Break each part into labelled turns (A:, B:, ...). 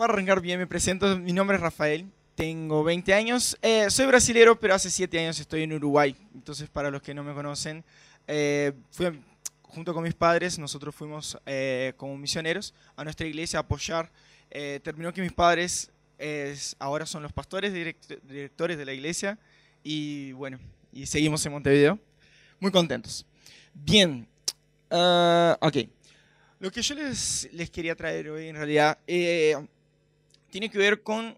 A: para arrancar bien, me presento. Mi nombre es Rafael. Tengo 20 años. Eh, soy brasilero, pero hace 7 años estoy en Uruguay. Entonces, para los que no me conocen, eh, fui junto con mis padres, nosotros fuimos eh, como misioneros a nuestra iglesia a apoyar. terminó que mis padres ahora son los pastores, directores de la iglesia. Y bueno, y seguimos en Montevideo. Muy contentos. Bien. Uh, ok. Lo que yo les, les quería traer hoy en realidad eh, tiene que ver con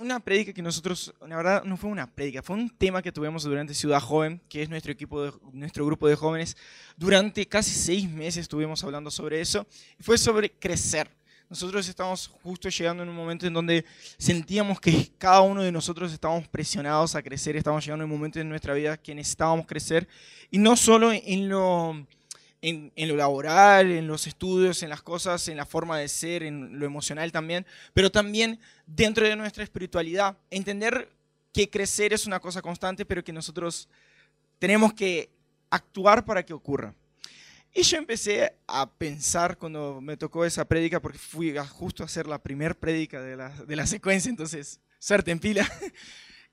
A: una prédica que nosotros, la verdad no fue una prédica, fue un tema que tuvimos durante Ciudad Joven, que es nuestro equipo, de, nuestro grupo de jóvenes. Durante casi seis meses estuvimos hablando sobre eso. Y fue sobre crecer. Nosotros estamos justo llegando en un momento en donde sentíamos que cada uno de nosotros estábamos presionados a crecer, estábamos llegando en un momento en nuestra vida que necesitábamos crecer. Y no solo en lo en, lo laboral, en los estudios, en las cosas, en la forma de ser, en lo emocional también, pero también dentro de nuestra espiritualidad. Entender que crecer es una cosa constante, pero que nosotros tenemos que actuar para que ocurra. Y yo empecé a pensar cuando me tocó esa prédica, porque fui justo a hacer la primer prédica de la, de la secuencia, entonces suerte en pila.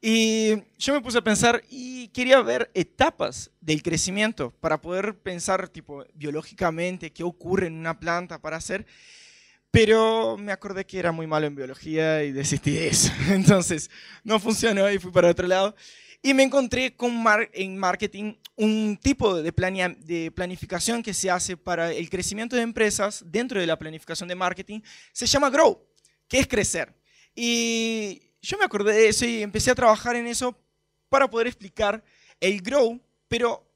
A: Y yo me puse a pensar y quería ver etapas del crecimiento para poder pensar tipo biológicamente qué ocurre en una planta para hacer. Pero me acordé que era muy malo en biología y desistí de eso. Entonces no funcionó y fui para otro lado. Y me encontré con en marketing un tipo de, de planificación que se hace para el crecimiento de empresas dentro de la planificación de marketing. Se llama Grow, que es crecer. Y yo me acordé de eso y empecé a trabajar en eso para poder explicar el grow, pero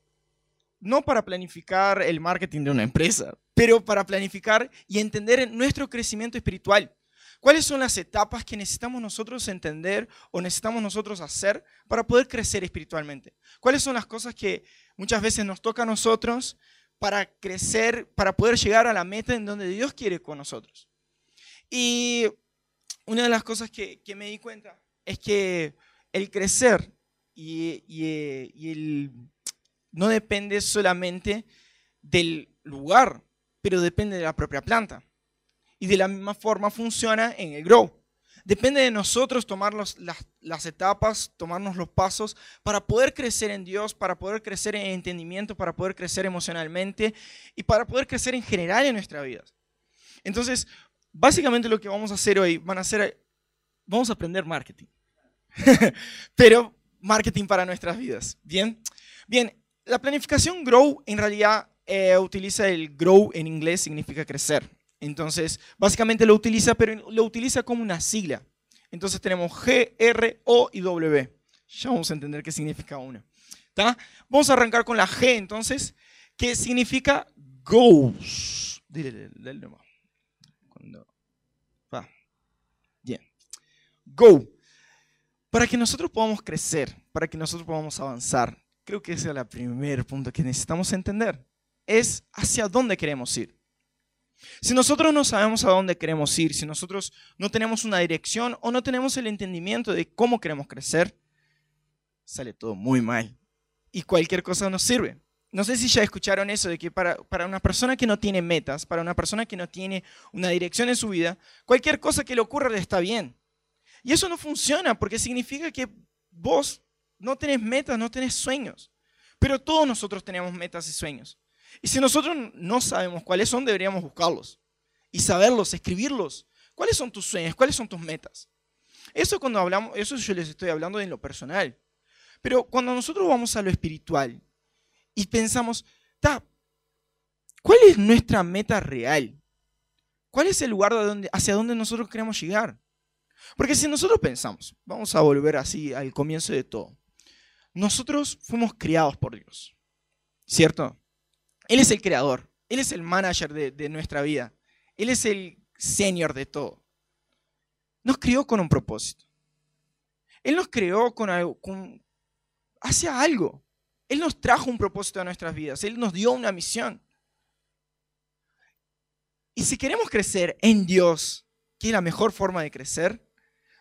A: no para planificar el marketing de una empresa, pero para planificar y entender nuestro crecimiento espiritual. ¿Cuáles son las etapas que necesitamos nosotros entender o necesitamos nosotros hacer para poder crecer espiritualmente? ¿Cuáles son las cosas que muchas veces nos toca a nosotros para crecer, para poder llegar a la meta en donde Dios quiere con nosotros? Y una de las cosas que, me di cuenta es que el crecer y, el, no depende solamente del lugar, pero depende de la propia planta. Y de la misma forma funciona en el grow. Depende de nosotros tomar las, las, etapas, tomarnos los pasos para poder crecer en Dios, para poder crecer en entendimiento, para poder crecer emocionalmente y para poder crecer en general en nuestra vida. Entonces, Básicamente lo que vamos a hacer hoy, van a ser, vamos a aprender marketing. Pero marketing para nuestras vidas. Bien, bien. La planificación Grow en realidad eh, utiliza el Grow en inglés significa crecer. Entonces, básicamente lo utiliza, pero lo utiliza como una sigla. Entonces tenemos G, R, O y W. Ya vamos a entender qué significa una. Vamos a arrancar con la G entonces, que significa goals. Dile, dile, dile, Bien. Go. Para que nosotros podamos crecer, para que nosotros podamos avanzar, creo que ese es el primer punto que necesitamos entender. Es hacia dónde queremos ir. Si nosotros no sabemos a dónde queremos ir, si nosotros no tenemos una dirección o no tenemos el entendimiento de cómo queremos crecer, sale todo muy mal. Y cualquier cosa nos sirve no sé si ya escucharon eso, de que para, una persona que no tiene metas, para una persona que no tiene una dirección en su vida, cualquier cosa que le ocurra le está bien. Y eso no funciona porque significa que vos no tenés metas, no tenés sueños. Pero todos nosotros tenemos metas y sueños. Y si nosotros no sabemos cuáles son, deberíamos buscarlos y saberlos, escribirlos. ¿Cuáles son tus sueños? ¿Cuáles son tus metas? Eso cuando hablamos, eso yo les estoy hablando en lo personal. Pero cuando nosotros vamos a lo espiritual, y pensamos, ¿cuál es nuestra meta real? ¿Cuál es el lugar donde, hacia donde nosotros queremos llegar? Porque si nosotros pensamos, vamos a volver así al comienzo de todo, nosotros fuimos criados por Dios, ¿cierto? Él es el creador, Él es el manager de, nuestra vida, Él es el señor de todo. Nos crió con un propósito. Él nos creó con con, hacia algo. Él nos trajo un propósito a nuestras vidas, Él nos dio una misión. Y si queremos crecer en Dios, que es la mejor forma de crecer,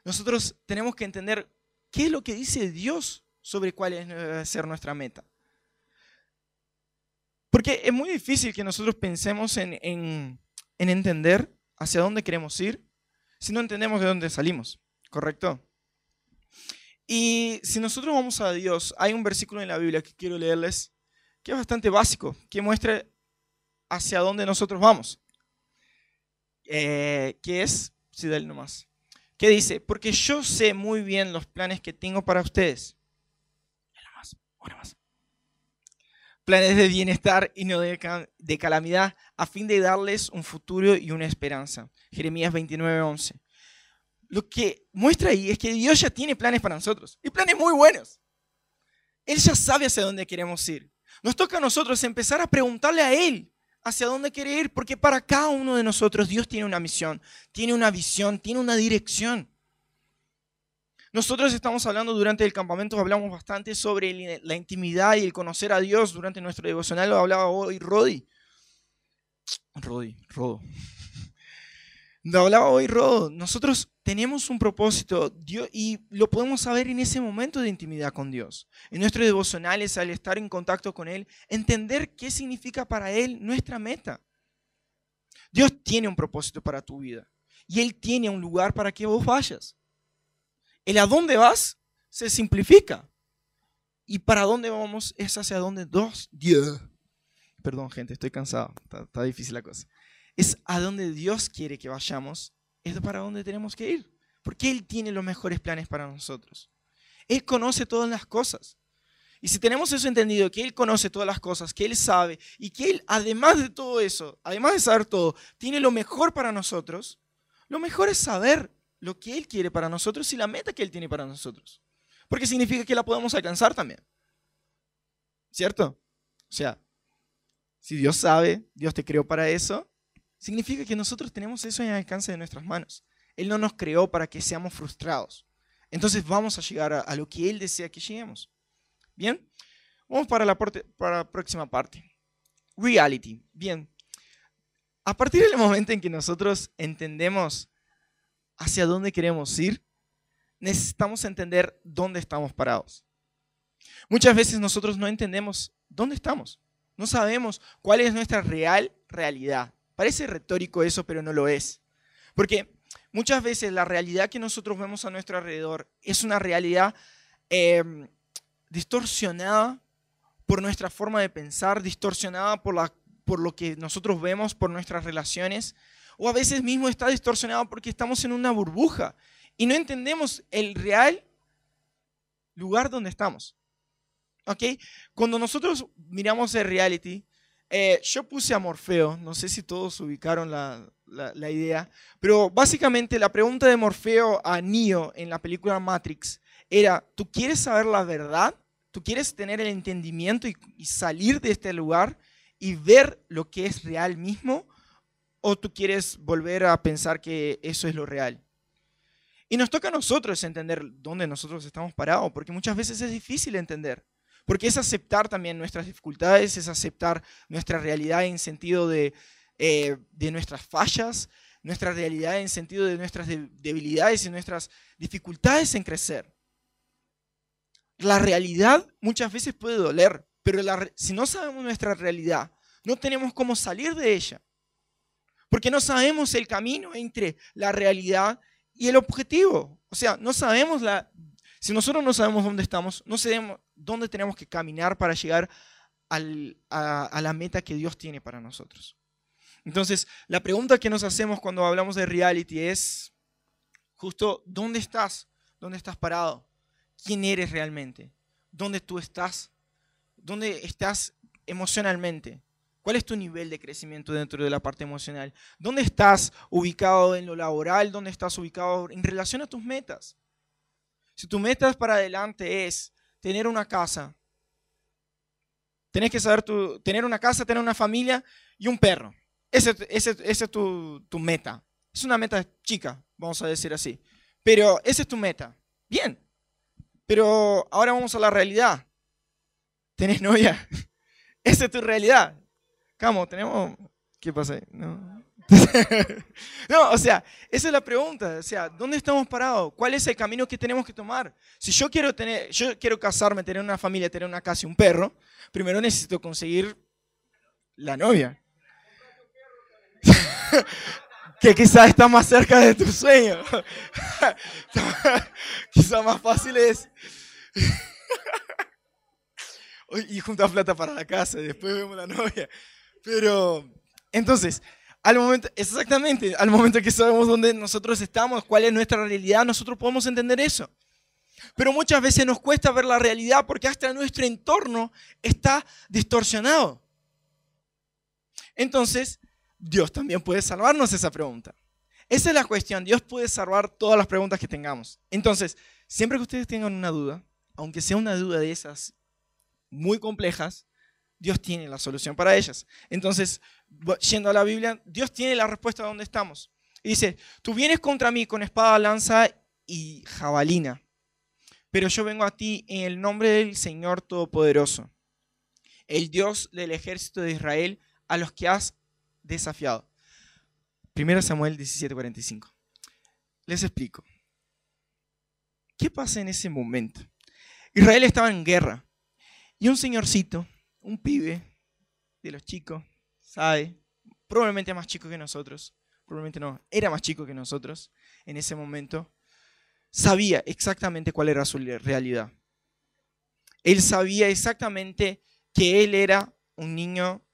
A: nosotros tenemos que entender qué es lo que dice Dios sobre cuál es ser nuestra meta. Porque es muy difícil que nosotros pensemos en, en entender hacia dónde queremos ir si no entendemos de dónde salimos, ¿correcto? Y si nosotros vamos a Dios, hay un versículo en la Biblia que quiero leerles, que es bastante básico, que muestra hacia dónde nosotros vamos. Eh, que es, si dale nomás, que dice, porque yo sé muy bien los planes que tengo para ustedes. Más, más. Planes de bienestar y no de, de calamidad, a fin de darles un futuro y una esperanza. Jeremías 29, 11. Lo que muestra ahí es que Dios ya tiene planes para nosotros, y planes muy buenos. Él ya sabe hacia dónde queremos ir. Nos toca a nosotros empezar a preguntarle a Él hacia dónde quiere ir, porque para cada uno de nosotros Dios tiene una misión, tiene una visión, tiene una dirección. Nosotros estamos hablando durante el campamento, hablamos bastante sobre la intimidad y el conocer a Dios durante nuestro devocional, lo hablaba hoy Rodi. Rodi, Rodo. Lo hablaba hoy Rodo. Nosotros tenemos un propósito Dios, y lo podemos saber en ese momento de intimidad con Dios. En nuestros devocionales, al estar en contacto con Él, entender qué significa para Él nuestra meta. Dios tiene un propósito para tu vida y Él tiene un lugar para que vos vayas. El a dónde vas se simplifica. Y para dónde vamos es hacia dónde. Dios. Perdón, gente, estoy cansado. Está, está difícil la cosa. Es a dónde Dios quiere que vayamos es para dónde tenemos que ir. Porque Él tiene los mejores planes para nosotros. Él conoce todas las cosas. Y si tenemos eso entendido, que Él conoce todas las cosas, que Él sabe, y que Él, además de todo eso, además de saber todo, tiene lo mejor para nosotros, lo mejor es saber lo que Él quiere para nosotros y la meta que Él tiene para nosotros. Porque significa que la podemos alcanzar también. ¿Cierto? O sea, si Dios sabe, Dios te creó para eso, significa que nosotros tenemos eso en el alcance de nuestras manos. Él no nos creó para que seamos frustrados. Entonces vamos a llegar a, lo que Él desea que lleguemos. Bien, vamos para la, para la próxima parte. Reality. Bien, a partir del momento en que nosotros entendemos hacia dónde queremos ir, necesitamos entender dónde estamos parados. Muchas veces nosotros no entendemos dónde estamos. No sabemos cuál es nuestra real realidad. Parece retórico eso, pero no lo es. Porque muchas veces la realidad que nosotros vemos a nuestro alrededor es una realidad em, distorsionada por nuestra forma de pensar, distorsionada por, la, por lo que nosotros vemos, por nuestras relaciones, o a veces mismo está distorsionada porque estamos en una burbuja y no entendemos el real lugar donde estamos. ¿Ok? Cuando nosotros miramos el reality, eh, yo puse a Morfeo, no sé si todos ubicaron la, la, idea, pero básicamente la pregunta de Morfeo a Neo en la película Matrix era, ¿tú quieres saber la verdad? ¿Tú quieres tener el entendimiento y, y salir de este lugar y ver lo que es real mismo? ¿O tú quieres volver a pensar que eso es lo real? Y nos toca a nosotros entender dónde nosotros estamos parados, porque muchas veces es difícil entender. Porque es aceptar también nuestras dificultades, es aceptar nuestra realidad en sentido de, eh, de nuestras fallas, nuestra realidad en sentido de nuestras debilidades y nuestras dificultades en crecer. La realidad muchas veces puede doler, pero si no sabemos nuestra realidad, no tenemos cómo salir de ella. Porque no sabemos el camino entre la realidad y el objetivo. O sea, no sabemos la si nosotros no sabemos dónde estamos, no sabemos dónde tenemos que caminar para llegar a, la meta que Dios tiene para nosotros. Entonces, la pregunta que nos hacemos cuando hablamos de reality es justo, ¿dónde estás? ¿Dónde estás parado? ¿Quién eres realmente? ¿Dónde tú estás? ¿Dónde estás emocionalmente? ¿Cuál es tu nivel de crecimiento dentro de la parte emocional? ¿Dónde estás ubicado en lo laboral? ¿Dónde estás ubicado en relación a tus metas? Si tu meta para adelante es tener una casa, tenés que saber tu, tener una casa, tener una familia y un perro. Esa ese, ese es tu, tu meta. Es una meta chica, vamos a decir así. Pero esa es tu meta. Bien. Pero ahora vamos a la realidad. ¿Tenés novia? Esa es tu realidad. Camo, tenemos... ¿Qué pasa ahí? No. no, o sea, esa es la pregunta. O sea, ¿dónde estamos parados? ¿Cuál es el camino que tenemos que tomar? Si yo quiero tener, yo quiero casarme, tener una familia, tener una casa y un perro, primero necesito conseguir la novia. que quizás está más cerca de tu sueño. quizás más fácil es. y juntar plata para la casa después vemos la novia. Pero, entonces, exactamente, al momento que sabemos dónde nosotros estamos, cuál es nuestra realidad, nosotros podemos entender eso. Pero muchas veces nos cuesta ver la realidad porque hasta nuestro entorno está distorsionado. Entonces, Dios también puede salvarnos esa pregunta. Esa es la cuestión. Dios puede salvar todas las preguntas que tengamos. Entonces, siempre que ustedes tengan una duda, aunque sea una duda de esas muy complejas, Dios tiene la solución para ellas. Entonces, yendo a la Biblia, Dios tiene la respuesta a dónde estamos. Dice, tú vienes contra mí con espada, lanza y jabalina, pero yo vengo a ti en el nombre del Señor Todopoderoso, el Dios del ejército de Israel, a los que has desafiado. 1 Samuel 17:45. Les explico. ¿Qué pasa en ese momento? Israel estaba en guerra y un señorcito, un pibe de los chicos, sabe, probablemente más chico que nosotros, probablemente no, era más chico que nosotros en ese momento, sabía exactamente cuál era su realidad. Él sabía exactamente que él era un niño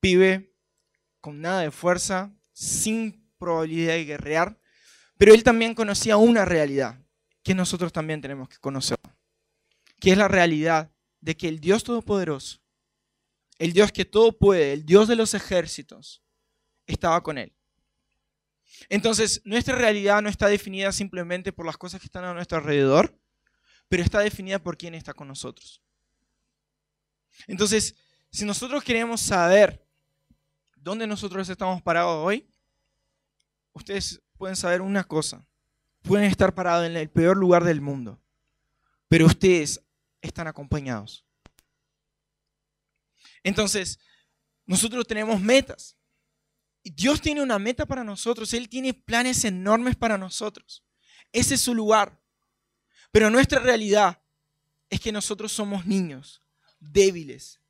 A: pibe con nada de fuerza, sin probabilidad de guerrear, pero él también conocía una realidad que nosotros también tenemos que conocer, que es la realidad de que el Dios Todopoderoso, el Dios que todo puede, el Dios de los ejércitos, estaba con él. Entonces, nuestra realidad no está definida simplemente por las cosas que están a nuestro alrededor, pero está definida por quién está con nosotros. Entonces, si nosotros queremos saber dónde nosotros estamos parados hoy, ustedes pueden saber una cosa. Pueden estar parados en el peor lugar del mundo, pero ustedes están acompañados. Entonces, nosotros tenemos metas. Y Dios tiene una meta para nosotros. Él tiene planes enormes para nosotros. Ese es su lugar. Pero nuestra realidad es que nosotros somos niños, débiles,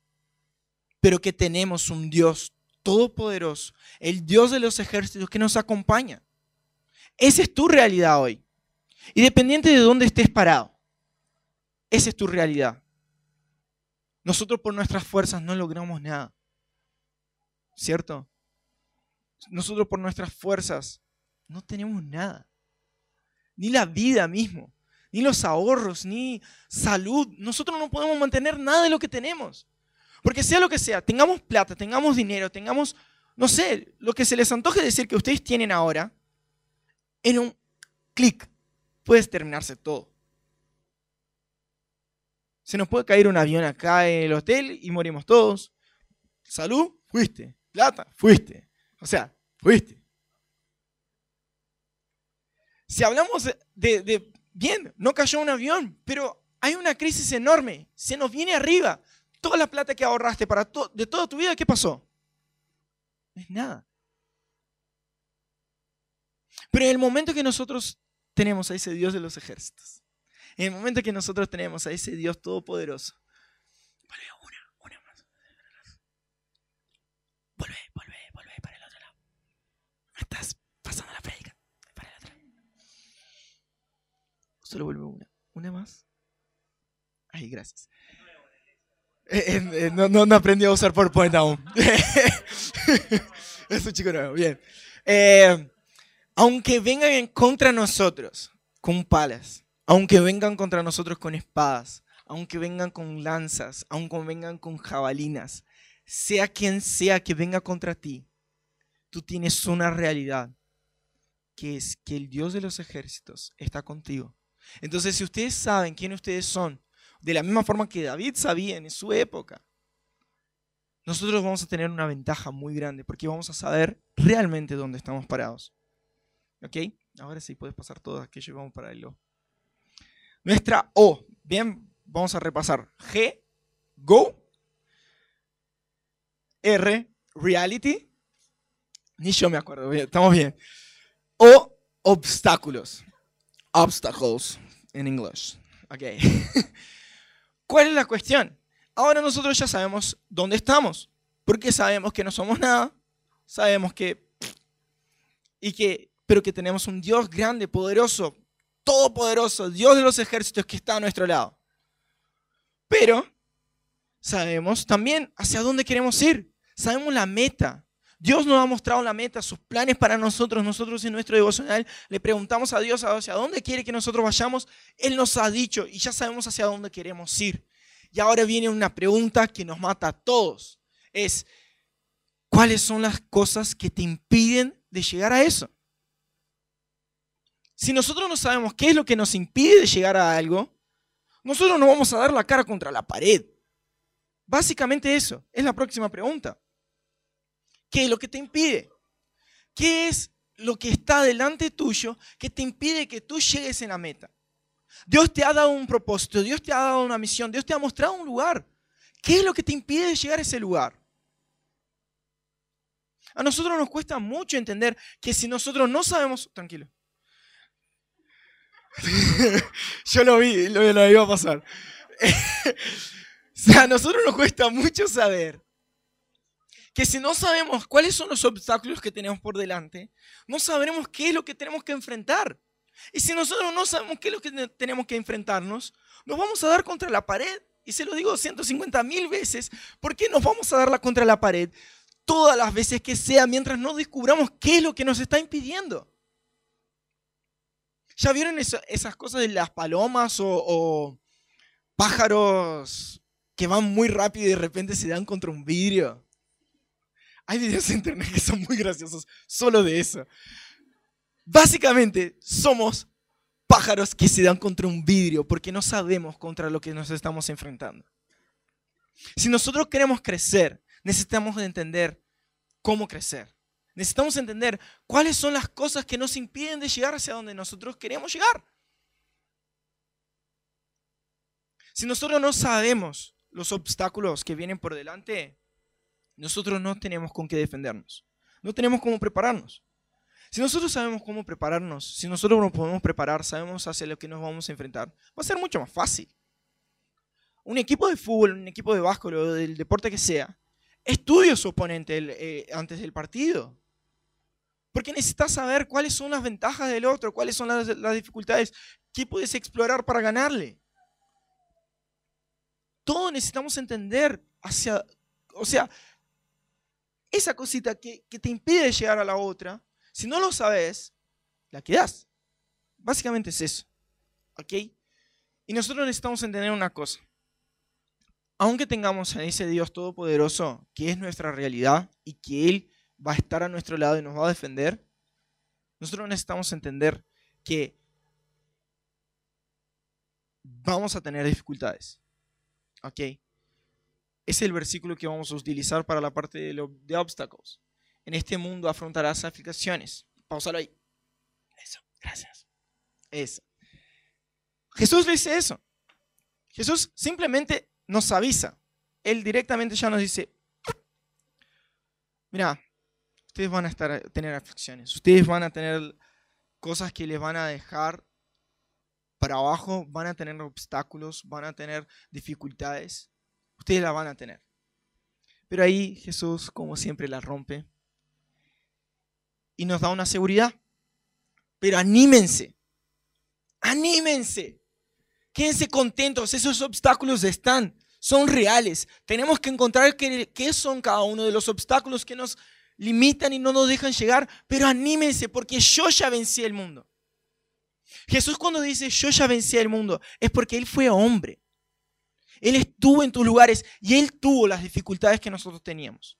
A: pero que tenemos un Dios todopoderoso, el Dios de los ejércitos que nos acompaña. Esa es tu realidad hoy. Independiente de dónde estés parado, esa es tu realidad. Nosotros por nuestras fuerzas no logramos nada. ¿Cierto? Nosotros por nuestras fuerzas no tenemos nada. Ni la vida mismo, ni los ahorros, ni salud. Nosotros no podemos mantener nada de lo que tenemos. Porque sea lo que sea, tengamos plata, tengamos dinero, tengamos, no sé, lo que se les antoje decir que ustedes tienen ahora, en un clic puede terminarse todo. Se nos puede caer un avión acá en el hotel y morimos todos. Salud, fuiste. Plata, fuiste. O sea, fuiste. Si hablamos de, bien, no cayó un avión, pero hay una crisis enorme. Se nos viene arriba. Toda la plata que ahorraste para de toda tu vida, ¿qué pasó? No es nada. Pero en el momento que nosotros tenemos a ese Dios de los ejércitos, en el momento que nosotros tenemos a ese Dios todopoderoso, vuelve una, una más. Vuelve, vuelve, vuelve para el otro lado. estás pasando la predica. Para el otro lado. Solo vuelve una. Una más. Ay, gracias. Eh, eh, eh, no, no, no, aprendió a usar PowerPoint aún. es un chico nuevo, bien. aunque vengan en contra nosotros con palas, aunque vengan contra nosotros con espadas, aunque vengan con lanzas, aunque vengan con jabalinas, sea quien sea que venga contra ti, tú tienes una realidad, que es que el Dios de los ejércitos está contigo. Entonces, si ustedes saben quién ustedes son, de la misma forma que David sabía en su época, nosotros vamos a tener una ventaja muy grande porque vamos a saber realmente dónde estamos parados. ¿Ok? Ahora sí puedes pasar todo aquello y para el. Nuestra O. Bien, vamos a repasar. G, Go. R, Reality. Ni yo me acuerdo. estamos bien. O, obstáculos. Obstacles en inglés. Ok. ¿Cuál es la cuestión? Ahora nosotros ya sabemos dónde estamos, porque sabemos que no somos nada, sabemos que, y que, pero que tenemos un Dios grande, poderoso, todopoderoso, Dios de los ejércitos que está a nuestro lado. Pero sabemos también hacia dónde queremos ir, sabemos la meta. Dios nos ha mostrado la meta, sus planes para nosotros. Nosotros en nuestro devocional le preguntamos a Dios hacia dónde quiere que nosotros vayamos. Él nos ha dicho y ya sabemos hacia dónde queremos ir. Y ahora viene una pregunta que nos mata a todos. Es, ¿cuáles son las cosas que te impiden de llegar a eso? Si nosotros no sabemos qué es lo que nos impide de llegar a algo, nosotros no vamos a dar la cara contra la pared. Básicamente eso es la próxima pregunta. ¿Qué es lo que te impide? ¿Qué es lo que está delante tuyo que te impide que tú llegues en la meta? Dios te ha dado un propósito, Dios te ha dado una misión, Dios te ha mostrado un lugar. ¿Qué es lo que te impide llegar a ese lugar? A nosotros nos cuesta mucho entender que si nosotros no sabemos, tranquilo. Yo lo vi, lo, lo iba a pasar. o sea, a nosotros nos cuesta mucho saber que si no sabemos cuáles son los obstáculos que tenemos por delante, no sabremos qué es lo que tenemos que enfrentar. Y si nosotros no sabemos qué es lo que tenemos que enfrentarnos, nos vamos a dar contra la pared. Y se lo digo 150 mil veces, ¿por qué nos vamos a dar contra la pared? Todas las veces que sea, mientras no descubramos qué es lo que nos está impidiendo. ¿Ya vieron esas cosas de las palomas o, o pájaros que van muy rápido y de repente se dan contra un vidrio? Hay videos en internet que son muy graciosos solo de eso. Básicamente somos pájaros que se dan contra un vidrio porque no sabemos contra lo que nos estamos enfrentando. Si nosotros queremos crecer, necesitamos entender cómo crecer. Necesitamos entender cuáles son las cosas que nos impiden de llegar hacia donde nosotros queremos llegar. Si nosotros no sabemos los obstáculos que vienen por delante, nosotros no tenemos con qué defendernos. No tenemos cómo prepararnos. Si nosotros sabemos cómo prepararnos, si nosotros nos podemos preparar, sabemos hacia lo que nos vamos a enfrentar, va a ser mucho más fácil. Un equipo de fútbol, un equipo de básquet o del deporte que sea, estudia su oponente eh, antes del partido. Porque necesitas saber cuáles son las ventajas del otro, cuáles son las, las dificultades, qué puedes explorar para ganarle. Todos necesitamos entender hacia, o sea, esa cosita que, te impide llegar a la otra, si no lo sabes, la quedas. Básicamente es eso. ¿Ok? Y nosotros necesitamos entender una cosa. Aunque tengamos a ese Dios todopoderoso, que es nuestra realidad y que Él va a estar a nuestro lado y nos va a defender, nosotros necesitamos entender que vamos a tener dificultades. ¿Ok? es el versículo que vamos a utilizar para la parte de, los de obstáculos. En este mundo afrontarás aflicciones. Pausalo ahí. Eso, gracias. Eso. Jesús le dice eso. Jesús simplemente nos avisa. Él directamente ya nos dice, mira, ustedes van a estar, tener aflicciones, ustedes van a tener cosas que les van a dejar para abajo, van a tener obstáculos, van a tener dificultades ustedes la van a tener. Pero ahí Jesús, como siempre, la rompe y nos da una seguridad. Pero anímense, anímense, quédense contentos, esos obstáculos están, son reales. Tenemos que encontrar qué son cada uno de los obstáculos que nos limitan y no nos dejan llegar, pero anímense porque yo ya vencí el mundo. Jesús cuando dice yo ya vencí el mundo es porque Él fue hombre. Él estuvo en tus lugares y Él tuvo las dificultades que nosotros teníamos.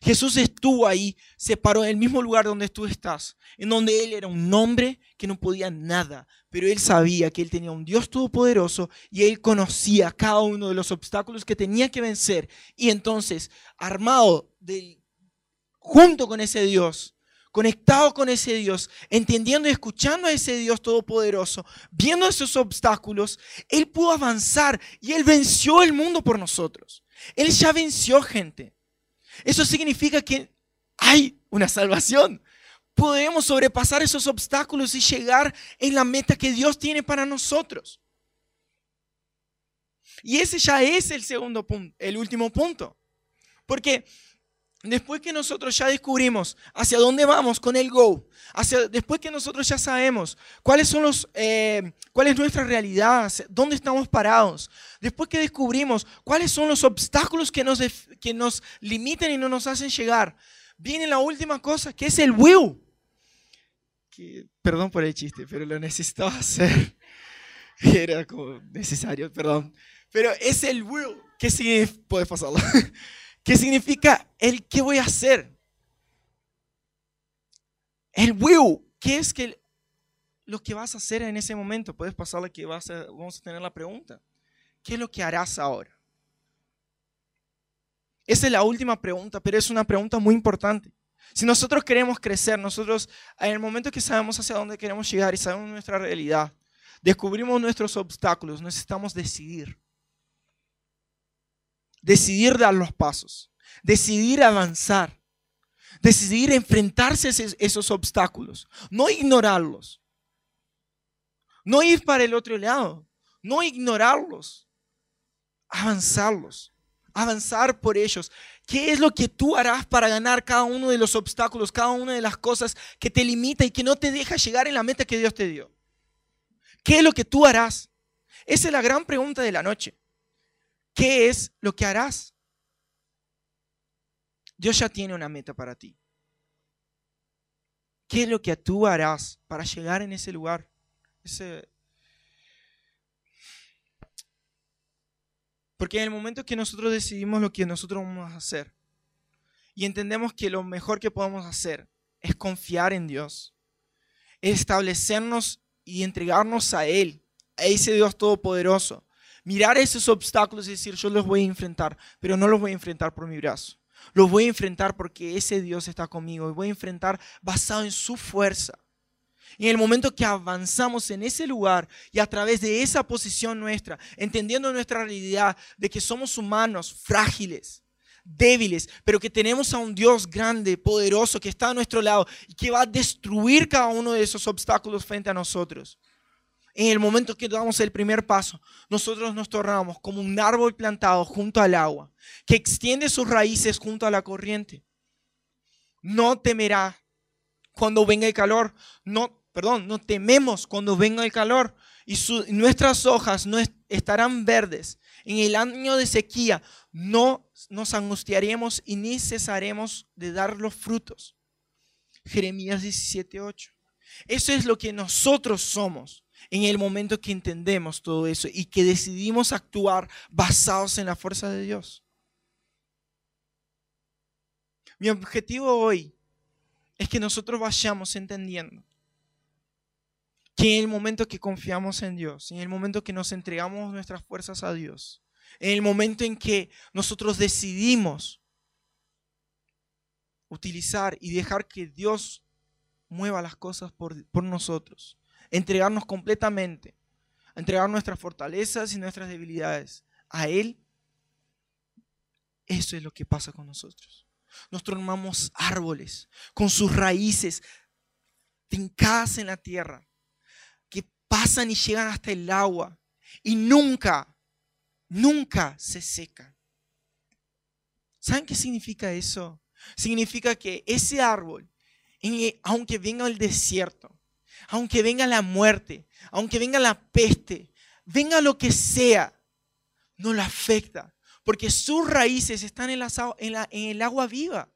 A: Jesús estuvo ahí, se paró en el mismo lugar donde tú estás, en donde Él era un hombre que no podía nada, pero Él sabía que Él tenía un Dios todopoderoso y Él conocía cada uno de los obstáculos que tenía que vencer. Y entonces, armado de, junto con ese Dios, conectado con ese Dios, entendiendo y escuchando a ese Dios todopoderoso, viendo esos obstáculos, Él pudo avanzar y Él venció el mundo por nosotros. Él ya venció gente. Eso significa que hay una salvación. Podemos sobrepasar esos obstáculos y llegar en la meta que Dios tiene para nosotros. Y ese ya es el segundo punto, el último punto. Porque después que nosotros ya descubrimos hacia dónde vamos con el Go, hacia, después que nosotros ya sabemos cuáles son los, eh, cuál es nuestra realidad, dónde estamos parados, después que descubrimos cuáles son los obstáculos que nos, que nos limitan y no nos hacen llegar, viene la última cosa, que es el will. perdón por el chiste, pero lo necesitaba hacer. Era como necesario, perdón. Pero es el will. ¿Qué significa? Puedes pasarlo. ¿Qué significa el qué voy a hacer? El will, ¿qué es que lo que vas a hacer en ese momento? Puedes pasarle que vas a, vamos a tener la pregunta. ¿Qué es lo que harás ahora? Esa es la última pregunta, pero es una pregunta muy importante. Si nosotros queremos crecer, nosotros en el momento que sabemos hacia dónde queremos llegar y sabemos nuestra realidad, descubrimos nuestros obstáculos, necesitamos decidir decidir dar los pasos, decidir avanzar, decidir enfrentarse a esos obstáculos, no ignorarlos, no ir para el otro lado, no ignorarlos, avanzarlos, avanzar por ellos. ¿Qué es lo que tú harás para ganar cada uno de los obstáculos, cada una de las cosas que te limita y que no te deja llegar en la meta que Dios te dio? ¿Qué es lo que tú harás? Esa es la gran pregunta de la noche. ¿Qué es lo que harás? Dios ya tiene una meta para ti. ¿Qué es lo que tú harás para llegar en ese lugar? Porque en el momento que nosotros decidimos lo que nosotros vamos a hacer y entendemos que lo mejor que podemos hacer es confiar en Dios, establecernos y entregarnos a Él, a ese Dios todopoderoso, mirar esos obstáculos y decir, yo los voy a enfrentar, pero no los voy a enfrentar por mi brazo. Los voy a enfrentar porque ese Dios está conmigo y voy a enfrentar basado en su fuerza. Y en el momento que avanzamos en ese lugar y a través de esa posición nuestra, entendiendo nuestra realidad de que somos humanos frágiles, débiles, pero que tenemos a un Dios grande, poderoso, que está a nuestro lado y que va a destruir cada uno de esos obstáculos frente a nosotros en el momento que damos el primer paso, nosotros nos tornamos como un árbol plantado junto al agua, que extiende sus raíces junto a la corriente. No temerá cuando venga el calor, no, perdón, no tememos cuando venga el calor y nuestras hojas no estarán verdes. En el año de sequía no nos angustiaremos y ni cesaremos de dar los frutos. Jeremías 17:8. Eso es lo que nosotros somos en el momento que entendemos todo eso y que decidimos actuar basados en la fuerza de Dios. Mi objetivo hoy es que nosotros vayamos entendiendo que en el momento que confiamos en Dios, en el momento que nos entregamos nuestras fuerzas a Dios, en el momento en que nosotros decidimos utilizar y dejar que Dios mueva las cosas por, por nosotros, entregarnos completamente, entregar nuestras fortalezas y nuestras debilidades a Él, eso es lo que pasa con nosotros. Nos transformamos árboles con sus raíces fincadas en la tierra, que pasan y llegan hasta el agua y nunca, nunca se secan. ¿Saben qué significa eso? Significa que ese árbol, aunque venga el desierto, aunque venga la muerte, aunque venga la peste, venga lo que sea, no la afecta, porque sus raíces están en, el agua viva.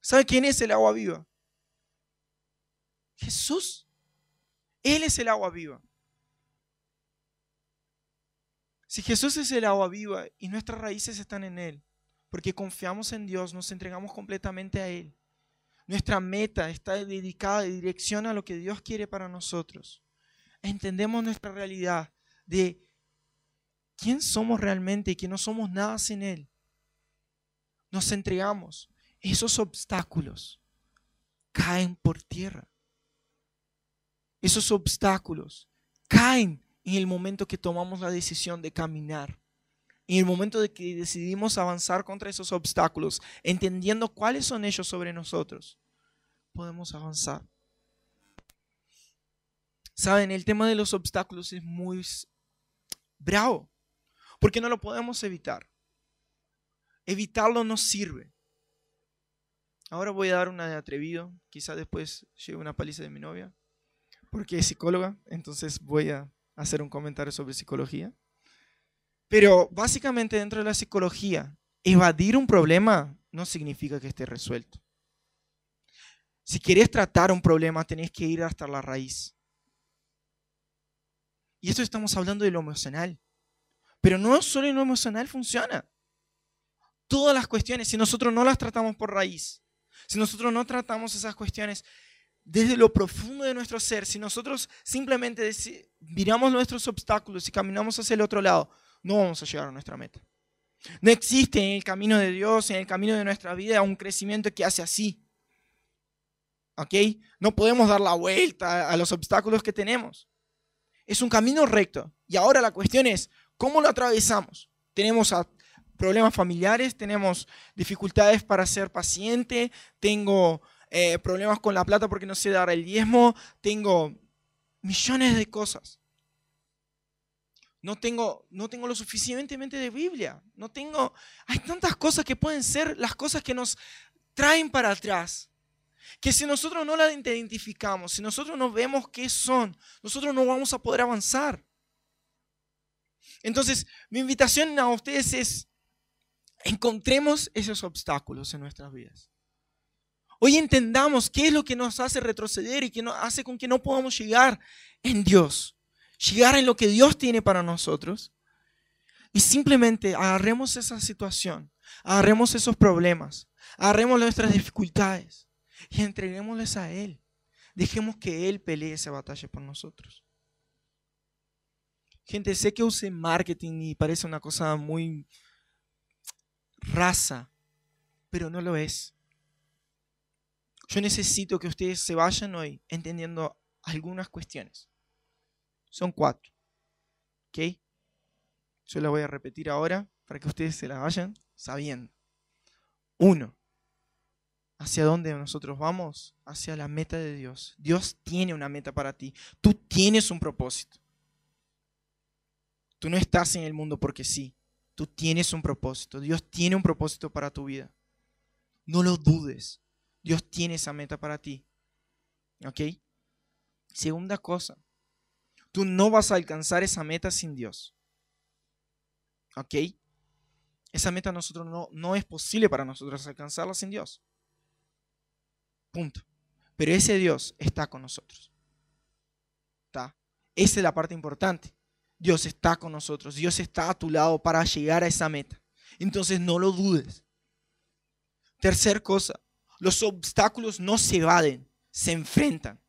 A: ¿Sabe quién es el agua viva? Jesús. Él es el agua viva. Si Jesús es el agua viva y nuestras raíces están en Él, porque confiamos en Dios, nos entregamos completamente a Él, nuestra meta está dedicada de dirección a lo que Dios quiere para nosotros. Entendemos nuestra realidad de quién somos realmente y que no somos nada sin Él. Nos entregamos. Esos obstáculos caen por tierra. Esos obstáculos caen en el momento que tomamos la decisión de caminar. En el momento de que decidimos avanzar contra esos obstáculos, entendiendo cuáles son ellos sobre nosotros, podemos avanzar. Saben, el tema de los obstáculos es muy bravo, porque no lo podemos evitar. Evitarlo no sirve. Ahora voy a dar una de atrevido, quizá después lleve una paliza de mi novia, porque es psicóloga, entonces voy a hacer un comentario sobre psicología. Pero básicamente dentro de la psicología, evadir un problema no significa que esté resuelto. Si quieres tratar un problema, tenés que ir hasta la raíz. Y esto estamos hablando de lo emocional. Pero no solo en lo emocional funciona. Todas las cuestiones, si nosotros no las tratamos por raíz, si nosotros no tratamos esas cuestiones desde lo profundo de nuestro ser, si nosotros simplemente miramos nuestros obstáculos y caminamos hacia el otro lado, no vamos a llegar a nuestra meta. No existe en el camino de Dios, en el camino de nuestra vida, un crecimiento que hace así. ¿Ok? No podemos dar la vuelta a los obstáculos que tenemos. Es un camino recto. Y ahora la cuestión es, ¿cómo lo atravesamos? Tenemos problemas familiares, tenemos dificultades para ser paciente, tengo eh, problemas con la plata porque no sé dar el diezmo, tengo millones de cosas. No tengo, no tengo lo suficientemente de Biblia. No tengo. Hay tantas cosas que pueden ser las cosas que nos traen para atrás. Que si nosotros no las identificamos, si nosotros no vemos qué son, nosotros no vamos a poder avanzar. Entonces, mi invitación a ustedes es, encontremos esos obstáculos en nuestras vidas. Hoy entendamos qué es lo que nos hace retroceder y que nos hace con que no podamos llegar en Dios, llegar en lo que Dios tiene para nosotros. Y simplemente agarremos esa situación, agarremos esos problemas, agarremos nuestras dificultades y entreguémosles a Él. Dejemos que Él pelee esa batalla por nosotros. Gente, sé que use marketing y parece una cosa muy raza, pero no lo es. Yo necesito que ustedes se vayan hoy entendiendo algunas cuestiones. Son cuatro. ¿Ok? Yo la voy a repetir ahora para que ustedes se la vayan sabiendo. Uno, ¿hacia dónde nosotros vamos? Hacia la meta de Dios. Dios tiene una meta para ti. Tú tienes un propósito. Tú no estás en el mundo porque sí. Tú tienes un propósito. Dios tiene un propósito para tu vida. No lo dudes. Dios tiene esa meta para ti. ¿Ok? Segunda cosa, tú no vas a alcanzar esa meta sin Dios. ¿Ok? Esa meta nosotros no, no es posible para nosotros alcanzarla sin Dios. Punto. Pero ese Dios está con nosotros. ¿Está? Esa es la parte importante. Dios está con nosotros. Dios está a tu lado para llegar a esa meta. Entonces no lo dudes. Tercer cosa, los obstáculos no se evaden, se enfrentan.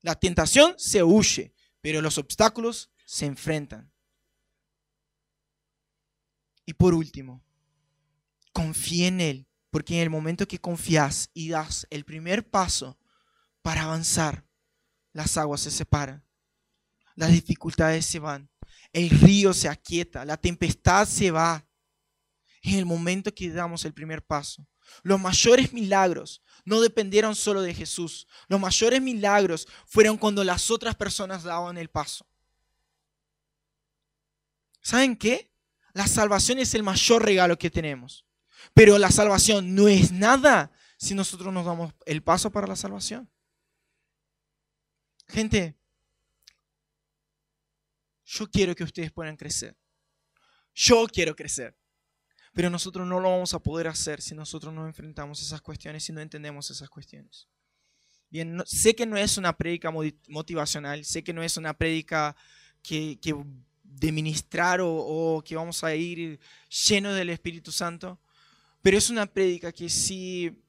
A: La tentación se huye, pero los obstáculos se enfrentan. Y por último, confía en Él, porque en el momento que confías y das el primer paso para avanzar, las aguas se separan, las dificultades se van, el río se aquieta, la tempestad se va. En el momento que damos el primer paso, los mayores milagros no dependieron solo de Jesús. Los mayores milagros fueron cuando las otras personas daban el paso. ¿Saben qué? La salvación es el mayor regalo que tenemos. Pero la salvación no es nada si nosotros nos damos el paso para la salvación. Gente, yo quiero que ustedes puedan crecer. Yo quiero crecer. Pero nosotros no lo vamos a poder hacer si nosotros no enfrentamos esas cuestiones y no entendemos esas cuestiones. Bien, sé que no es una prédica motivacional, sé que no es una prédica que, de ministrar o, que vamos a ir lleno del Espíritu Santo, pero es una prédica que si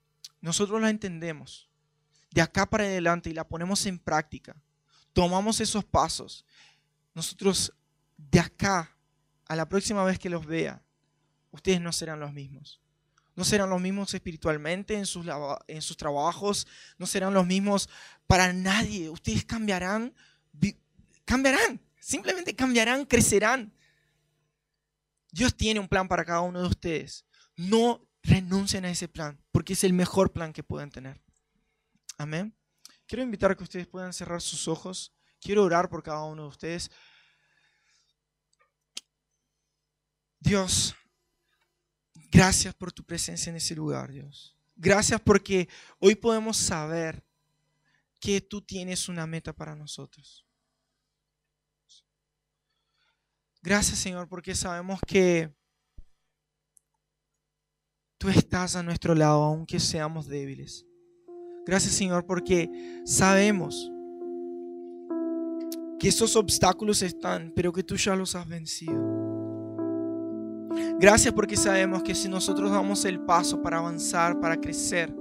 A: nosotros la entendemos de acá para adelante y la ponemos en práctica, tomamos esos pasos, nosotros de acá a la próxima vez que los vea, ustedes no serán los mismos. No serán los mismos espiritualmente en sus, en sus trabajos, no serán los mismos para nadie. Ustedes cambiarán, cambiarán, simplemente cambiarán, crecerán. Dios tiene un plan para cada uno de ustedes. No renuncien a ese plan, porque es el mejor plan que pueden tener. Amén. Quiero invitar a que ustedes puedan cerrar sus ojos. Quiero orar por cada uno de ustedes. Dios, Gracias por tu presencia en ese lugar, Dios. Gracias porque hoy podemos saber que tú tienes una meta para nosotros. Gracias, Señor, porque sabemos que tú estás a nuestro lado, aunque seamos débiles. Gracias, Señor, porque sabemos que esos obstáculos están, pero que tú ya los has vencido. Gracias porque sabemos que si nosotros damos el paso para avanzar, para crecer,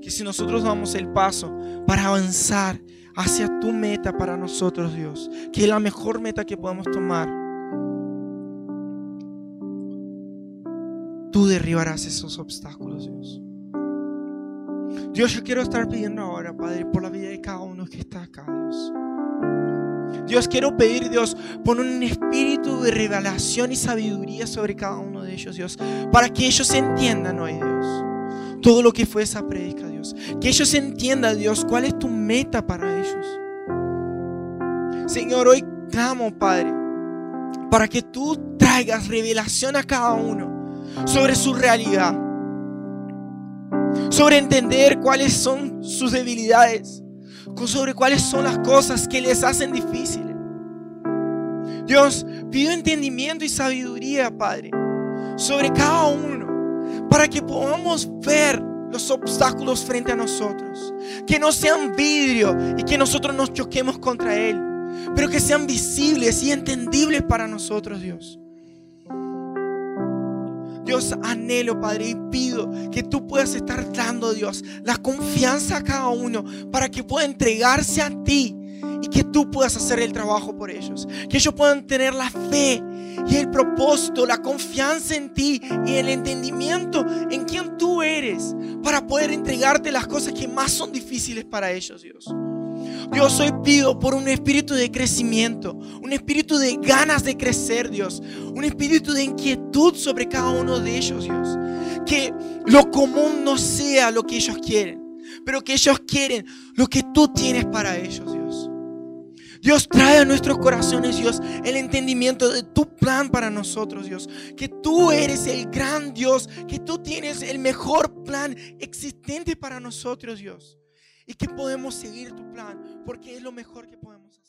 A: que si nosotros damos el paso para avanzar hacia tu meta para nosotros, Dios, que es la mejor meta que podemos tomar, tú derribarás esos obstáculos, Dios. Dios, yo quiero estar pidiendo ahora, Padre, por la vida de cada uno que está acá, Dios. Dios, quiero pedir, Dios, pon un espíritu de revelación y sabiduría sobre cada uno de ellos, Dios, para que ellos entiendan hoy, Dios, todo lo que fue esa predica, Dios. Que ellos entiendan, Dios, cuál es tu meta para ellos. Señor, hoy clamo, Padre, para que tú traigas revelación a cada uno sobre su realidad, sobre entender cuáles son sus debilidades sobre cuáles son las cosas que les hacen difíciles. Dios, pido entendimiento y sabiduría, Padre, sobre cada uno, para que podamos ver los obstáculos frente a nosotros. Que no sean vidrio y que nosotros nos choquemos contra él, pero que sean visibles y entendibles para nosotros, Dios. Dios, anhelo, Padre, y pido que tú puedas estar dando, Dios, la confianza a cada uno para que pueda entregarse a ti y que tú puedas hacer el trabajo por ellos. Que ellos puedan tener la fe y el propósito, la confianza en ti y el entendimiento en quién tú eres para poder entregarte las cosas que más son difíciles para ellos, Dios. Dios, hoy pido por un espíritu de crecimiento, un espíritu de ganas de crecer, Dios, un espíritu de inquietud sobre cada uno de ellos, Dios. Que lo común no sea lo que ellos quieren, pero que ellos quieren lo que tú tienes para ellos, Dios. Dios trae a nuestros corazones, Dios, el entendimiento de tu plan para nosotros, Dios. Que tú eres el gran Dios, que tú tienes el mejor plan existente para nosotros, Dios y que podemos seguir tu plan porque es lo mejor que podemos hacer.